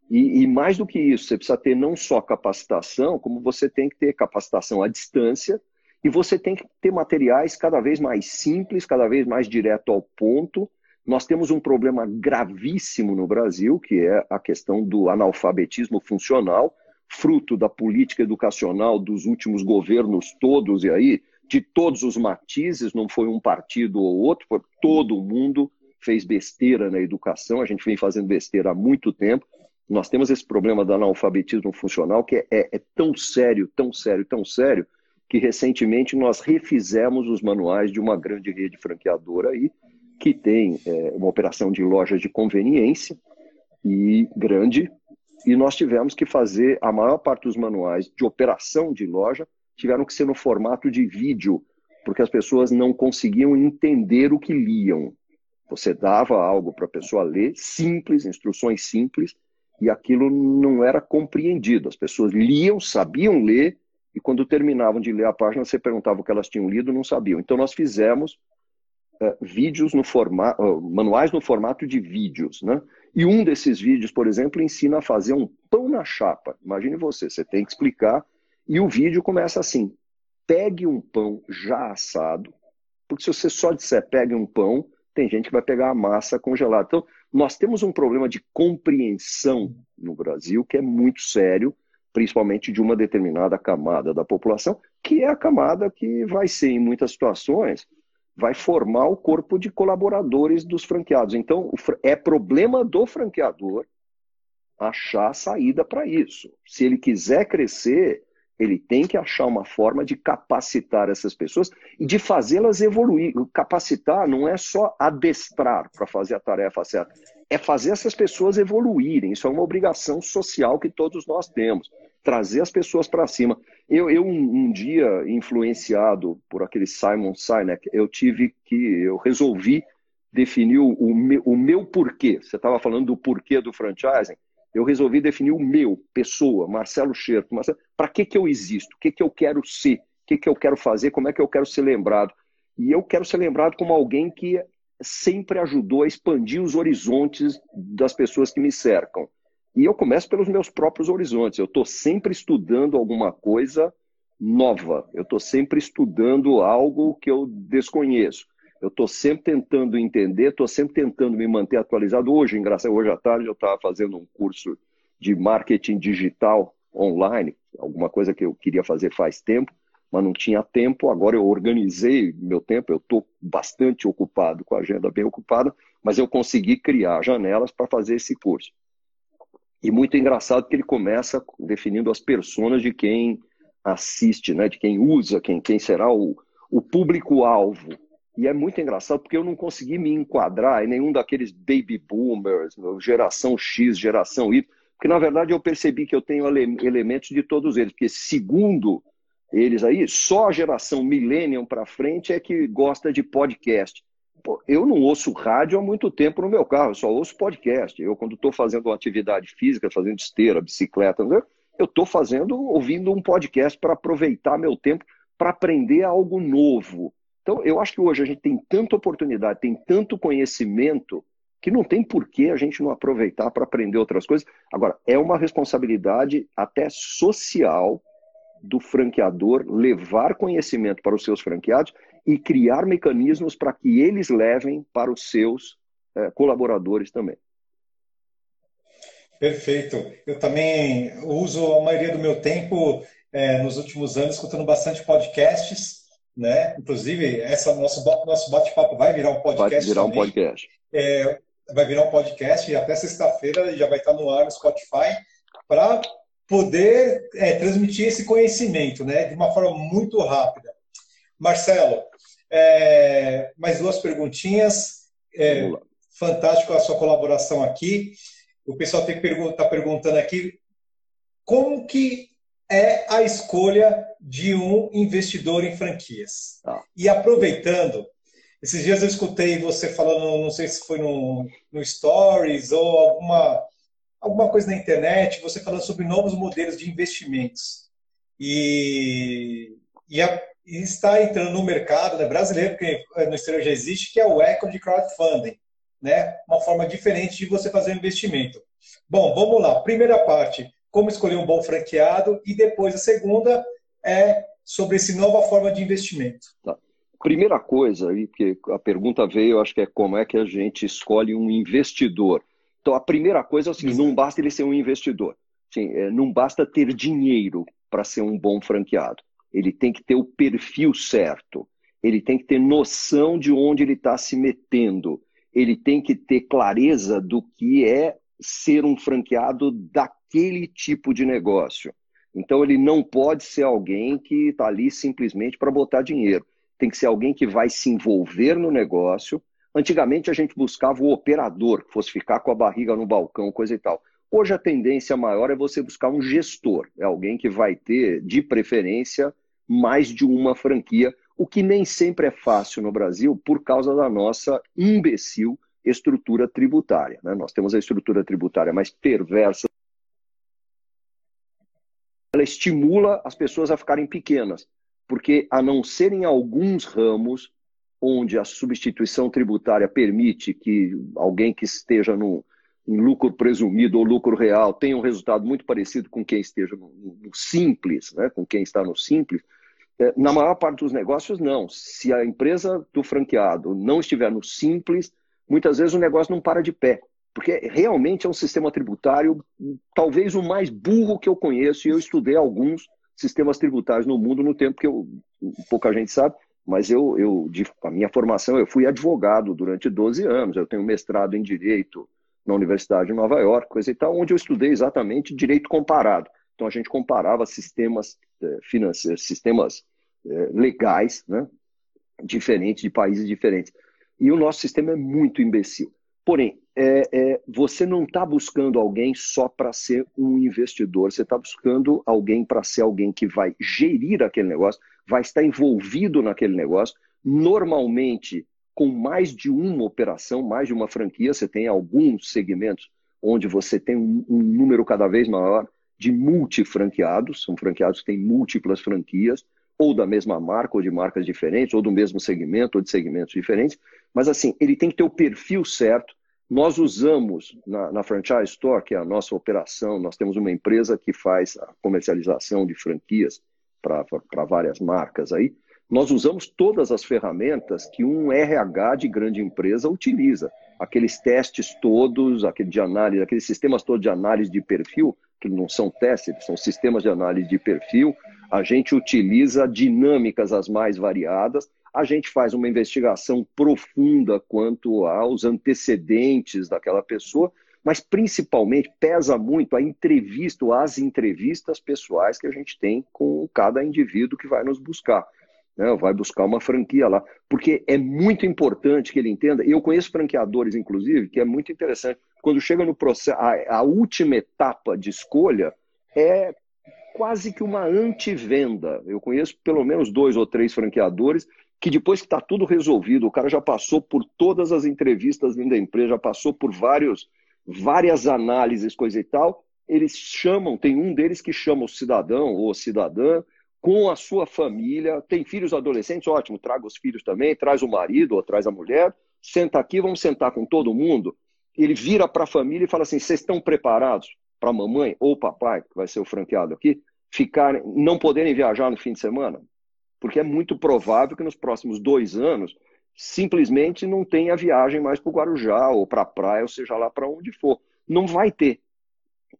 E, e, mais do que isso, você precisa ter não só capacitação, como você tem que ter capacitação à distância e você tem que ter materiais cada vez mais simples, cada vez mais direto ao ponto. Nós temos um problema gravíssimo no Brasil, que é a questão do analfabetismo funcional, fruto da política educacional dos últimos governos todos, e aí, de todos os matizes, não foi um partido ou outro, foi todo mundo fez besteira na educação, a gente vem fazendo besteira há muito tempo. Nós temos esse problema do analfabetismo funcional que é, é, tão sério, tão sério, tão sério, que recentemente nós refizemos os manuais de uma grande rede franqueadora aí, que tem é, uma operação de lojas de conveniência e grande, e nós tivemos que fazer a maior parte dos manuais de operação de loja tiveram que ser no formato de vídeo, porque as pessoas não conseguiam entender o que liam. Você dava algo para a pessoa ler, simples, instruções simples, e aquilo não era compreendido. As pessoas liam, sabiam ler, e quando terminavam de ler a página, você perguntava o que elas tinham lido, não sabiam. Então nós fizemos uh, vídeos no formato, uh, manuais no formato de vídeos, né? E um desses vídeos, por exemplo, ensina a fazer um pão na chapa. Imagine você, você tem que explicar, e o vídeo começa assim: pegue um pão já assado, porque se você só disser pegue um pão, tem gente que vai pegar a massa congelada. Então, nós temos um problema de compreensão no Brasil que é muito sério, principalmente de uma determinada camada da população, que é a camada que vai ser, em muitas situações, vai formar o corpo de colaboradores dos franqueados. Então, é problema do franqueador achar saída para isso. Se ele quiser crescer, ele tem que achar uma forma de capacitar essas pessoas e de fazê-las evoluir. Capacitar não é só adestrar para fazer a tarefa certa, é fazer essas pessoas evoluírem. Isso é uma obrigação social que todos nós temos. Trazer as pessoas para cima. Eu, eu um, um, dia, influenciado por aquele Simon Sinek, eu tive que, eu resolvi definir o, o, meu, o meu porquê. Você estava falando do porquê do franchising eu resolvi definir o meu, pessoa, Marcelo Scherto. Para que, que eu existo? O que, que eu quero ser? O que, que eu quero fazer? Como é que eu quero ser lembrado? E eu quero ser lembrado como alguém que sempre ajudou a expandir os horizontes das pessoas que me cercam. E eu começo pelos meus próprios horizontes. Eu estou sempre estudando alguma coisa nova. Eu estou sempre estudando algo que eu desconheço. Eu estou sempre tentando entender, estou sempre tentando me manter atualizado. Hoje, engraçado, hoje à tarde eu estava fazendo um curso de marketing digital online, alguma coisa que eu queria fazer faz tempo, mas não tinha tempo. Agora eu organizei meu tempo, eu estou bastante ocupado, com a agenda bem ocupada, mas eu consegui criar janelas para fazer esse curso. E muito engraçado que ele começa definindo as personas de quem assiste, né, de quem usa, quem, quem será o, o público-alvo e é muito engraçado porque eu não consegui me enquadrar em nenhum daqueles baby boomers, geração X, geração Y, porque na verdade eu percebi que eu tenho elementos de todos eles, porque segundo eles aí, só a geração millennium para frente é que gosta de podcast. Pô, eu não ouço rádio há muito tempo no meu carro, eu só ouço podcast. Eu, quando estou fazendo uma atividade física, fazendo esteira, bicicleta, eu estou fazendo, ouvindo um podcast para aproveitar meu tempo para aprender algo novo. Então, eu acho que hoje a gente tem tanta oportunidade, tem tanto conhecimento, que não tem por que a gente não aproveitar para aprender outras coisas. Agora, é uma responsabilidade até social do franqueador levar conhecimento para os seus franqueados e criar mecanismos para que eles levem para os seus é, colaboradores também. Perfeito. Eu também uso a maioria do meu tempo é, nos últimos anos escutando bastante podcasts, né? Inclusive, essa nosso nosso bate-papo vai virar um podcast. Vai virar também. um podcast. É, vai virar um podcast e até sexta-feira já vai estar no ar no Spotify para poder é, transmitir esse conhecimento, né, de uma forma muito rápida. Marcelo, é, mais duas perguntinhas. É, fantástico a sua colaboração aqui. O pessoal está pergun perguntando aqui como que é a escolha de um investidor em franquias. Ah. E aproveitando, esses dias eu escutei você falando, não sei se foi no, no Stories ou alguma, alguma coisa na internet, você falando sobre novos modelos de investimentos. E, e, a, e está entrando no mercado né, brasileiro, porque no exterior já existe, que é o equity crowdfunding. Né? Uma forma diferente de você fazer um investimento. Bom, vamos lá. Primeira parte, como escolher um bom franqueado, e depois a segunda é sobre essa nova forma de investimento. Tá. Primeira coisa, porque a pergunta veio, acho que é como é que a gente escolhe um investidor. Então, a primeira coisa é o seguinte: não basta ele ser um investidor. Sim, é, não basta ter dinheiro para ser um bom franqueado. Ele tem que ter o perfil certo. Ele tem que ter noção de onde ele está se metendo. Ele tem que ter clareza do que é ser um franqueado daquele tipo de negócio. Então, ele não pode ser alguém que está ali simplesmente para botar dinheiro tem que ser alguém que vai se envolver no negócio. Antigamente a gente buscava o operador, que fosse ficar com a barriga no balcão, coisa e tal. Hoje a tendência maior é você buscar um gestor, é alguém que vai ter, de preferência, mais de uma franquia, o que nem sempre é fácil no Brasil por causa da nossa imbecil estrutura tributária. Né? Nós temos a estrutura tributária mais perversa. Ela estimula as pessoas a ficarem pequenas porque a não ser em alguns ramos onde a substituição tributária permite que alguém que esteja no, em lucro presumido ou lucro real tenha um resultado muito parecido com quem esteja no, no simples, né? com quem está no simples, é, na maior parte dos negócios, não. Se a empresa do franqueado não estiver no simples, muitas vezes o negócio não para de pé. Porque realmente é um sistema tributário, talvez o mais burro que eu conheço, e eu estudei alguns sistemas tributários no mundo no tempo que eu, pouca gente sabe, mas eu, eu de, a minha formação, eu fui advogado durante 12 anos, eu tenho mestrado em Direito na Universidade de Nova York, coisa e tal, onde eu estudei exatamente Direito Comparado. Então a gente comparava sistemas eh, financeiros, sistemas eh, legais, né, diferentes, de países diferentes. E o nosso sistema é muito imbecil. Porém, é, é, você não está buscando alguém só para ser um investidor, você está buscando alguém para ser alguém que vai gerir aquele negócio, vai estar envolvido naquele negócio, normalmente com mais de uma operação, mais de uma franquia, você tem alguns segmentos onde você tem um, um número cada vez maior de multifranqueados, são franqueados que têm múltiplas franquias, ou da mesma marca, ou de marcas diferentes, ou do mesmo segmento, ou de segmentos diferentes. Mas assim, ele tem que ter o perfil certo. Nós usamos na, na Franchise Store, que é a nossa operação, nós temos uma empresa que faz a comercialização de franquias para várias marcas aí. Nós usamos todas as ferramentas que um RH de grande empresa utiliza. Aqueles testes todos, aquele de análise, aqueles sistemas todos de análise de perfil, que não são testes, são sistemas de análise de perfil, a gente utiliza dinâmicas as mais variadas, a gente faz uma investigação profunda quanto aos antecedentes daquela pessoa, mas principalmente pesa muito a entrevista ou as entrevistas pessoais que a gente tem com cada indivíduo que vai nos buscar. Né? Vai buscar uma franquia lá. Porque é muito importante que ele entenda, eu conheço franqueadores, inclusive, que é muito interessante. Quando chega no processo, a, a última etapa de escolha é quase que uma antivenda. Eu conheço pelo menos dois ou três franqueadores que depois que está tudo resolvido, o cara já passou por todas as entrevistas dentro da empresa, já passou por vários, várias análises, coisa e tal, eles chamam, tem um deles que chama o cidadão ou cidadã com a sua família, tem filhos adolescentes, ótimo, traga os filhos também, traz o marido ou traz a mulher, senta aqui, vamos sentar com todo mundo ele vira para a família e fala assim: vocês estão preparados para a mamãe ou papai, que vai ser o franqueado aqui, ficarem, não poderem viajar no fim de semana? Porque é muito provável que nos próximos dois anos simplesmente não tenha viagem mais para o Guarujá ou para a praia, ou seja lá para onde for. Não vai ter.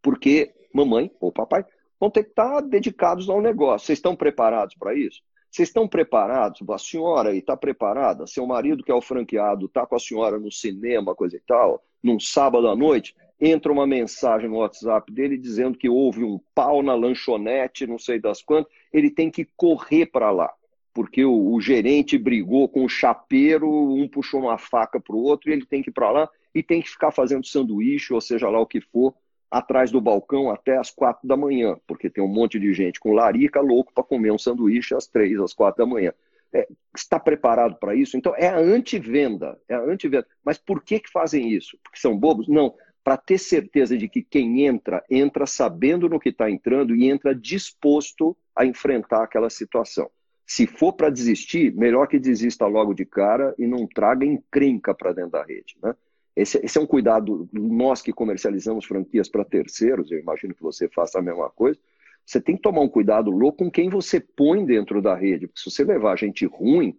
Porque mamãe ou papai vão ter que estar dedicados ao negócio. Vocês estão preparados para isso? Vocês estão preparados? A senhora está preparada? Seu marido, que é o franqueado, está com a senhora no cinema, coisa e tal, num sábado à noite, entra uma mensagem no WhatsApp dele dizendo que houve um pau na lanchonete, não sei das quantas, ele tem que correr para lá, porque o, o, gerente brigou com o chapeiro, um puxou uma faca para o outro, e ele tem que ir para lá e tem que ficar fazendo sanduíche, ou seja lá o que for, atrás do balcão até às quatro da manhã, porque tem um monte de gente com larica louco para comer um sanduíche às três, às quatro da manhã. É, está preparado para isso? Então é a antivenda, é a antivenda. Mas por que, que fazem isso? Porque são bobos? Não, para ter certeza de que quem entra, entra sabendo no que está entrando e entra disposto a enfrentar aquela situação. Se for para desistir, melhor que desista logo de cara e não traga encrenca para dentro da rede. Né? Esse, esse, é um cuidado, nós que comercializamos franquias para terceiros, eu imagino que você faça a mesma coisa. Você tem que tomar um cuidado louco com quem você põe dentro da rede, porque se você levar gente ruim,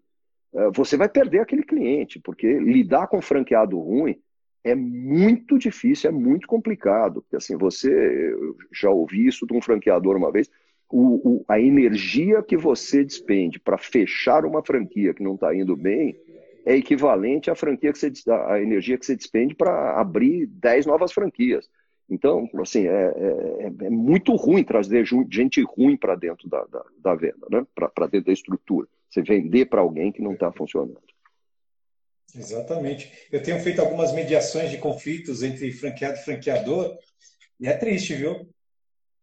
eh, você vai perder aquele cliente, porque lidar com franqueado ruim é muito difícil, é muito complicado. Porque assim, você já ouvi isso de um franqueador uma vez. O, o, a energia que você despende para fechar uma franquia que não está indo bem é equivalente à franquia que você, a energia que você despende para abrir 10 novas franquias. Então, assim, é, é, é muito ruim trazer gente ruim para dentro da, da, da, venda, né? para dentro da estrutura. Você vender para alguém que não está funcionando. Exatamente. Eu tenho feito algumas mediações de conflitos entre franqueado e franqueador, e é triste, viu?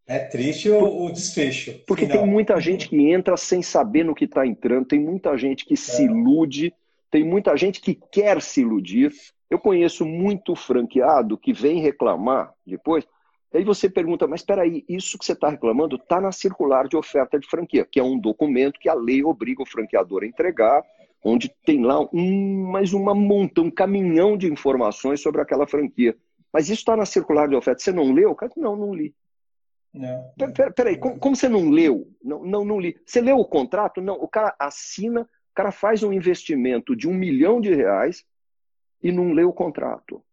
É triste o, o desfecho. Porque final. tem muita gente que entra sem saber no que está entrando, tem muita gente que é. se ilude tem muita gente que quer se iludir. Eu conheço muito franqueado que vem reclamar depois. Aí você pergunta, mas espera aí, isso que você está reclamando está na circular de oferta de franquia, que é um documento que a lei obriga o franqueador a entregar, onde tem lá um, mais uma monta, um caminhão de informações sobre aquela franquia. Mas isso está na circular de oferta. Você não leu? Não, não li. Não. Peraí, como, como, você não leu? Não, não, não li. Você leu o contrato? Não. O cara assina o cara faz um investimento de um milhão de reais e não lê o contrato.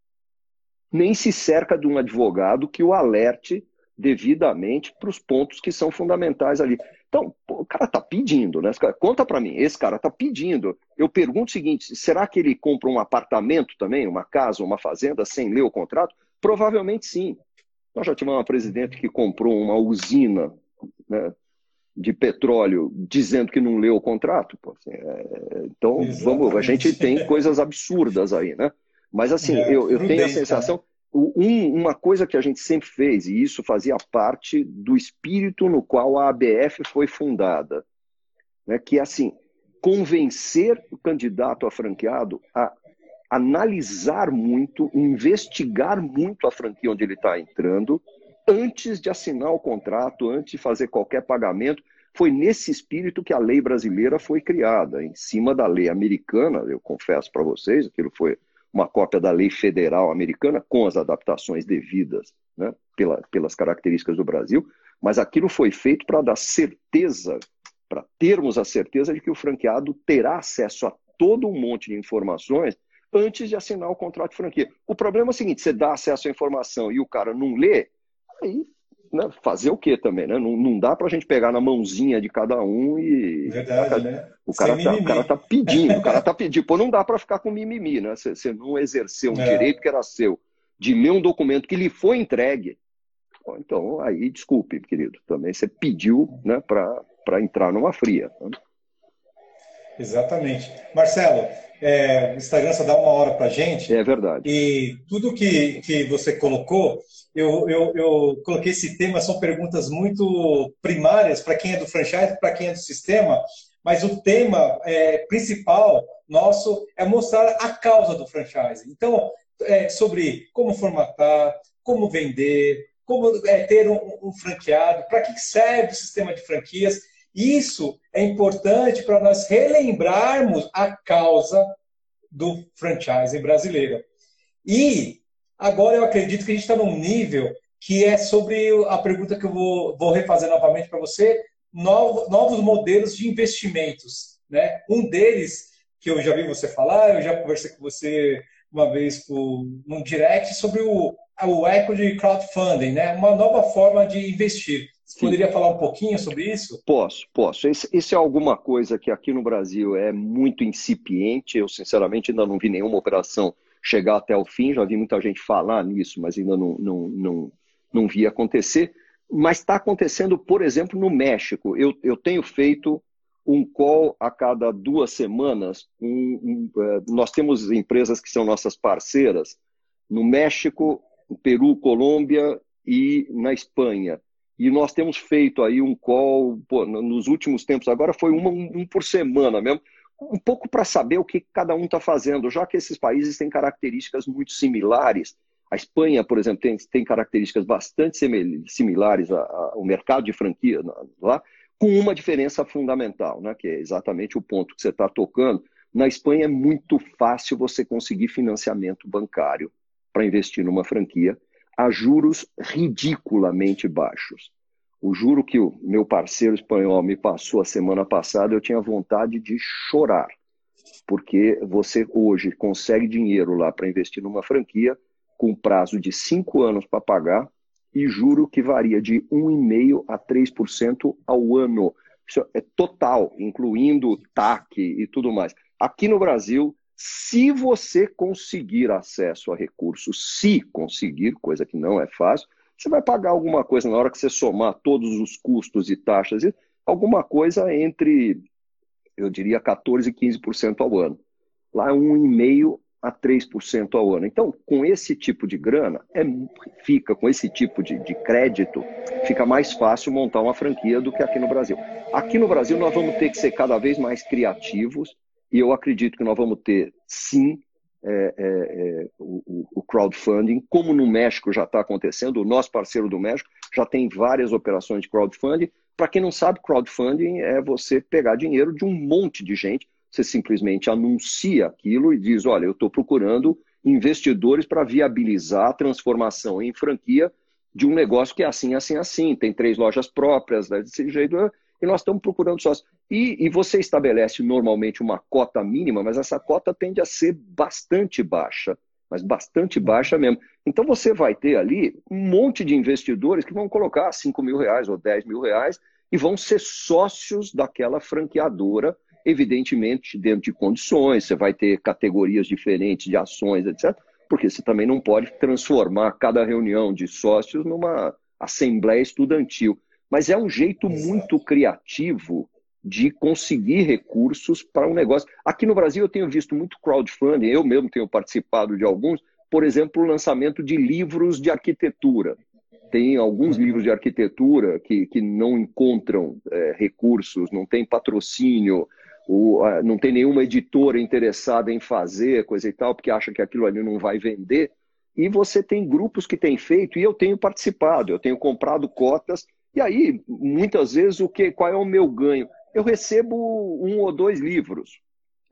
Nem se cerca de um advogado que o alerte devidamente para os pontos que são fundamentais ali. Então, pô, o cara está pedindo, né? Conta para mim, esse cara está pedindo. Eu pergunto o seguinte: será que ele compra um apartamento também, uma casa, uma fazenda, sem ler o contrato? Provavelmente sim. Nós já tivemos uma presidente que comprou uma usina né, de petróleo dizendo que não leu o contrato. Pô, assim, é, então, vamos, a gente tem coisas absurdas aí, né? Mas assim, é, eu, eu tenho a sensação. Um, uma coisa que a gente sempre fez, e isso fazia parte do espírito no qual a ABF foi fundada, né, que é assim, convencer o candidato a franqueado a analisar muito, investigar muito a franquia onde ele está entrando, antes de assinar o contrato, antes de fazer qualquer pagamento. Foi nesse espírito que a lei brasileira foi criada, em cima da lei americana, eu confesso para vocês, aquilo foi uma cópia da lei federal americana, com as adaptações devidas né, pela, pelas características do Brasil, mas aquilo foi feito para dar certeza, para termos a certeza de que o franqueado terá acesso a todo um monte de informações antes de assinar o contrato de franquia. O problema é o seguinte: você dá acesso à informação e o cara não lê, aí né, fazer o quê também, né? Não, não dá para a gente pegar na mãozinha de cada um e. Verdade, né? O cara, tá, o cara tá pedindo, o cara tá pedindo. Pô, não dá para ficar com mimimi, né? Você não exerceu um é. direito que era seu, de ler um documento que lhe foi entregue. Então, aí, desculpe, querido, também você pediu né, para entrar numa fria. Né? Exatamente. Marcelo, é, o Instagram só dá uma hora para gente. É verdade. E tudo que, que você colocou, eu, eu, eu coloquei esse tema, são perguntas muito primárias para quem é do franchise, para quem é do sistema, mas o tema é, principal nosso é mostrar a causa do franchise. Então, é sobre como formatar, como vender, como é, ter um, um franqueado, para que serve o sistema de franquias isso é importante para nós relembrarmos a causa do franchising brasileiro. E Agora eu acredito que a gente está num nível que é sobre a pergunta que eu vou, vou refazer novamente para você, novos, novos modelos de investimentos. Né? Um deles, que eu já vi você falar, eu já conversei com você uma vez por, num direct, sobre o, o equity crowdfunding, né? uma nova forma de investir. Você Sim. poderia falar um pouquinho sobre isso? Posso, posso. Isso é alguma coisa que aqui no Brasil é muito incipiente. Eu, sinceramente, ainda não vi nenhuma operação chegar até o fim. Já vi muita gente falar nisso, mas ainda não, não, não, não vi acontecer. Mas está acontecendo, por exemplo, no México. Eu, eu tenho feito um call a cada duas semanas. Um, um, é, nós temos empresas que são nossas parceiras no México, Peru, Colômbia e na Espanha. E nós temos feito aí um call pô, nos últimos tempos, agora foi uma, um por semana mesmo, um pouco para saber o que cada um está fazendo, já que esses países têm características muito similares. A Espanha, por exemplo, tem, tem características bastante similares ao mercado de franquia lá, com uma diferença fundamental, né, que é exatamente o ponto que você está tocando. Na Espanha é muito fácil você conseguir financiamento bancário para investir numa franquia a juros ridiculamente baixos. O juro que o meu parceiro espanhol me passou a semana passada, eu tinha vontade de chorar, porque você hoje consegue dinheiro lá para investir numa franquia com prazo de cinco anos para pagar e juro que varia de 1,5% a 3% ao ano. Isso é total, incluindo TAC e tudo mais. Aqui no Brasil, se você conseguir acesso a recursos, se conseguir, coisa que não é fácil, você vai pagar alguma coisa na hora que você somar todos os custos e taxas, alguma coisa entre, eu diria, 14% e 15% ao ano. Lá é 1,5% a 3% ao ano. Então, com esse tipo de grana, é, fica com esse tipo de, de crédito, fica mais fácil montar uma franquia do que aqui no Brasil. Aqui no Brasil, nós vamos ter que ser cada vez mais criativos e eu acredito que nós vamos ter, sim, é, é, é, o, o, crowdfunding, como no México já está acontecendo, o nosso parceiro do México já tem várias operações de crowdfunding. Para quem não sabe, crowdfunding é você pegar dinheiro de um monte de gente, você simplesmente anuncia aquilo e diz: olha, eu estou procurando investidores para viabilizar a transformação em franquia de um negócio que é assim, assim, assim, tem três lojas próprias, desse jeito e nós estamos procurando sócios. E, e você estabelece normalmente uma cota mínima, mas essa cota tende a ser bastante baixa, mas bastante baixa mesmo. Então você vai ter ali um monte de investidores que vão colocar 5 mil reais ou 10 mil reais e vão ser sócios daquela franqueadora, evidentemente dentro de condições, você vai ter categorias diferentes de ações, etc. Porque você também não pode transformar cada reunião de sócios numa assembleia estudantil mas é um jeito muito criativo de conseguir recursos para um negócio. Aqui no Brasil eu tenho visto muito crowdfunding, eu mesmo tenho participado de alguns, por exemplo, o lançamento de livros de arquitetura. Tem alguns uhum. livros de arquitetura que, que não encontram é, recursos, não tem patrocínio, ou, não tem nenhuma editora interessada em fazer, coisa e tal, porque acha que aquilo ali não vai vender. E você tem grupos que têm feito, e eu tenho participado, eu tenho comprado cotas e aí, muitas vezes, o que, qual é o meu ganho? Eu recebo um ou dois livros.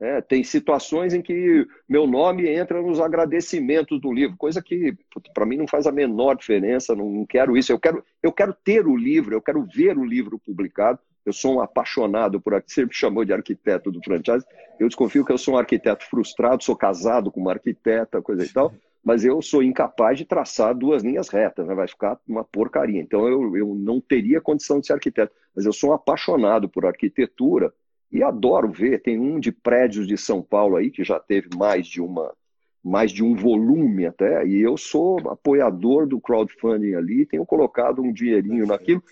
É, tem situações em que meu nome entra nos agradecimentos do livro, coisa que para mim não faz a menor diferença, não, quero isso. Eu quero, eu quero ter o livro, eu quero ver o livro publicado. Eu sou um apaixonado por você me chamou de arquiteto do franchise. Eu desconfio que eu sou um arquiteto frustrado, sou casado com uma arquiteta, coisa e tal mas eu sou incapaz de traçar duas linhas retas, né? vai ficar uma porcaria. Então eu, eu não teria condição de ser arquiteto, mas eu sou um apaixonado por arquitetura e adoro ver. Tem um de prédios de São Paulo aí que já teve mais de uma mais de um volume até, e eu sou apoiador do crowdfunding ali, tenho colocado um dinheirinho naquilo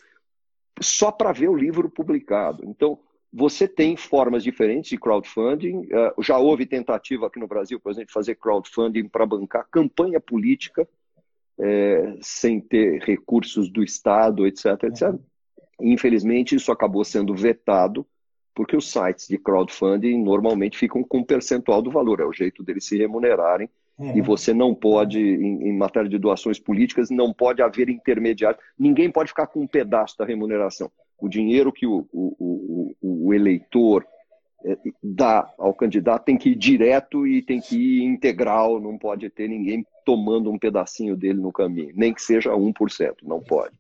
só para ver o livro publicado. Então, você tem formas diferentes de crowdfunding. Uh, já houve tentativa aqui no Brasil, por exemplo, de fazer crowdfunding para bancar campanha política, é, sem ter recursos do Estado, etc, etc. Infelizmente, isso acabou sendo vetado, porque os sites de crowdfunding normalmente ficam com um percentual do valor, é o jeito deles se remunerarem. Uhum. E você não pode, em, em, matéria de doações políticas, não pode haver intermediário. Ninguém pode ficar com um pedaço da remuneração o dinheiro que o, o, o, o eleitor é, dá ao candidato, tem que ir direto e tem que ir integral, não pode ter ninguém tomando um pedacinho dele no caminho, nem que seja 1%, não pode.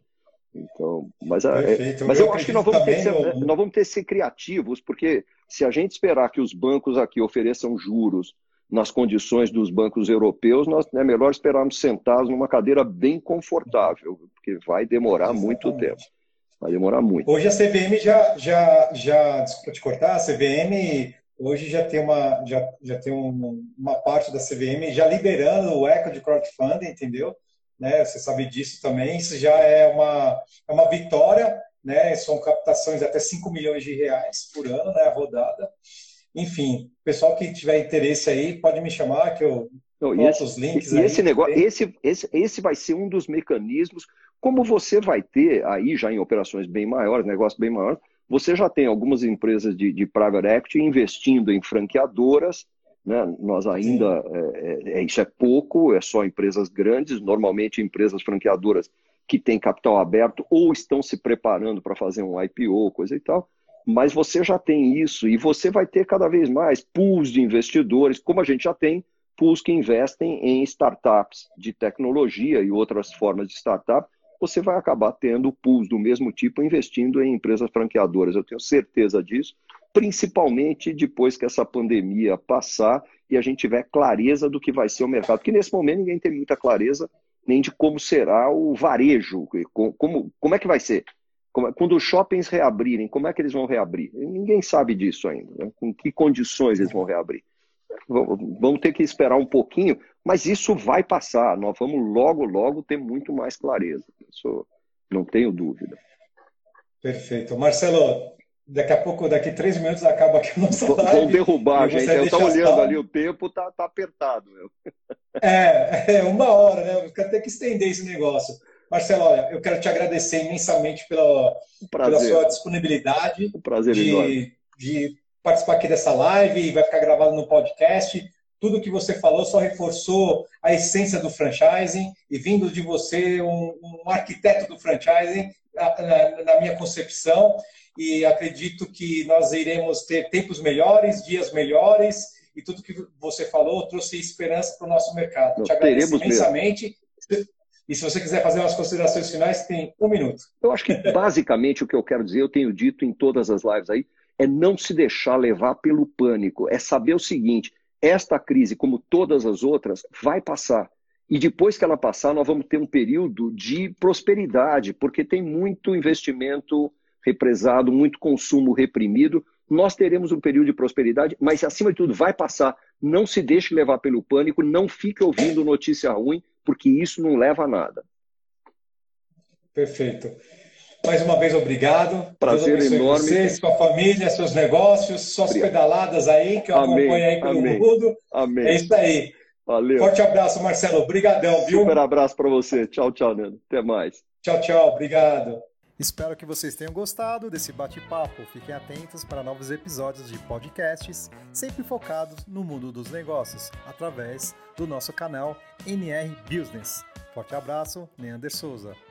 Então, mas, é, mas eu, eu acho que nós vamos, ter, no... nós vamos ter que ser criativos, porque se a gente esperar que os bancos aqui ofereçam juros nas condições dos bancos europeus, nós é melhor esperarmos sentados numa cadeira bem confortável, porque vai demorar Exatamente. muito tempo. Vai demorar muito. Hoje a CVM já, já, já desculpa te cortar, a CVM hoje já tem uma, já, já tem um, uma parte da CVM já liberando o eco de crowdfunding, entendeu? Né, você sabe disso também. Isso já é uma, é uma vitória, né? São captações de até 5 milhões de reais por ano, né? A rodada. Enfim, pessoal que tiver interesse aí pode me chamar que eu não, e esse, links e aí, esse negócio, esse, esse, esse vai ser um dos mecanismos, como você vai ter aí já em operações bem maiores, negócios bem maiores, você já tem algumas empresas de, de private equity investindo em franqueadoras, né? Nós ainda, é, é, é, isso é pouco, é só empresas grandes, normalmente empresas franqueadoras que têm capital aberto ou estão se preparando para fazer um IPO, coisa e tal. Mas você já tem isso e você vai ter cada vez mais pools de investidores, como a gente já tem pools que investem em startups de tecnologia e outras formas de startup, você vai acabar tendo pools do mesmo tipo investindo em empresas franqueadoras. Eu tenho certeza disso, principalmente depois que essa pandemia passar e a gente tiver clareza do que vai ser o mercado. Porque nesse momento ninguém tem muita clareza nem de como será o varejo, como, como é que vai ser. É, quando os shoppings reabrirem, como é que eles vão reabrir? Ninguém sabe disso ainda. Né? Com que condições eles vão reabrir? Vamos ter que esperar um pouquinho, mas isso vai passar. Nós vamos logo, logo ter muito mais clareza. Isso não tenho dúvida. Perfeito. Marcelo, daqui a pouco, daqui a três minutos, acaba aqui o nosso live. Vão derrubar, gente. Eu estou olhando ali, o tempo está tá apertado. Meu. É, é, uma hora, né? Vou ter que estender esse negócio. Marcelo, olha, eu quero te agradecer imensamente pela, pela sua disponibilidade um prazer de, de, participar aqui dessa live e vai ficar gravado no podcast. Tudo que você falou só reforçou a essência do franchising e vindo de você, um, um arquiteto do franchising, na, na, na minha concepção. E acredito que nós iremos ter tempos melhores, dias melhores, e tudo que você falou trouxe esperança para o nosso mercado. Nós Te agradeço imensamente. Mesmo. E se você quiser fazer umas considerações finais, tem um minuto. Eu acho que basicamente o que eu quero dizer, eu tenho dito em todas as lives aí, é não se deixar levar pelo pânico. É saber o seguinte: esta crise, como todas as outras, vai passar. E depois que ela passar, nós vamos ter um período de prosperidade, porque tem muito investimento represado, muito consumo reprimido. Nós teremos um período de prosperidade, mas acima de tudo vai passar. Não se deixe levar pelo pânico, não fique ouvindo notícia ruim, porque isso não leva a nada. Perfeito. Mais uma vez, obrigado. Prazer enorme. Você, sua família, seus negócios, suas obrigado. pedaladas aí, que eu Amém. acompanho aí pelo Amém. mundo. Amém. É isso aí. Valeu. Forte abraço, Marcelo. Obrigadão, viu? Super abraço para você. Tchau, tchau, Nando. Até mais. Tchau, tchau. Obrigado. Espero que vocês tenham gostado desse bate-papo. Fiquem atentos para novos episódios de podcasts, sempre focados no mundo dos negócios, através do nosso canal NR Business. Forte abraço, Neander Souza.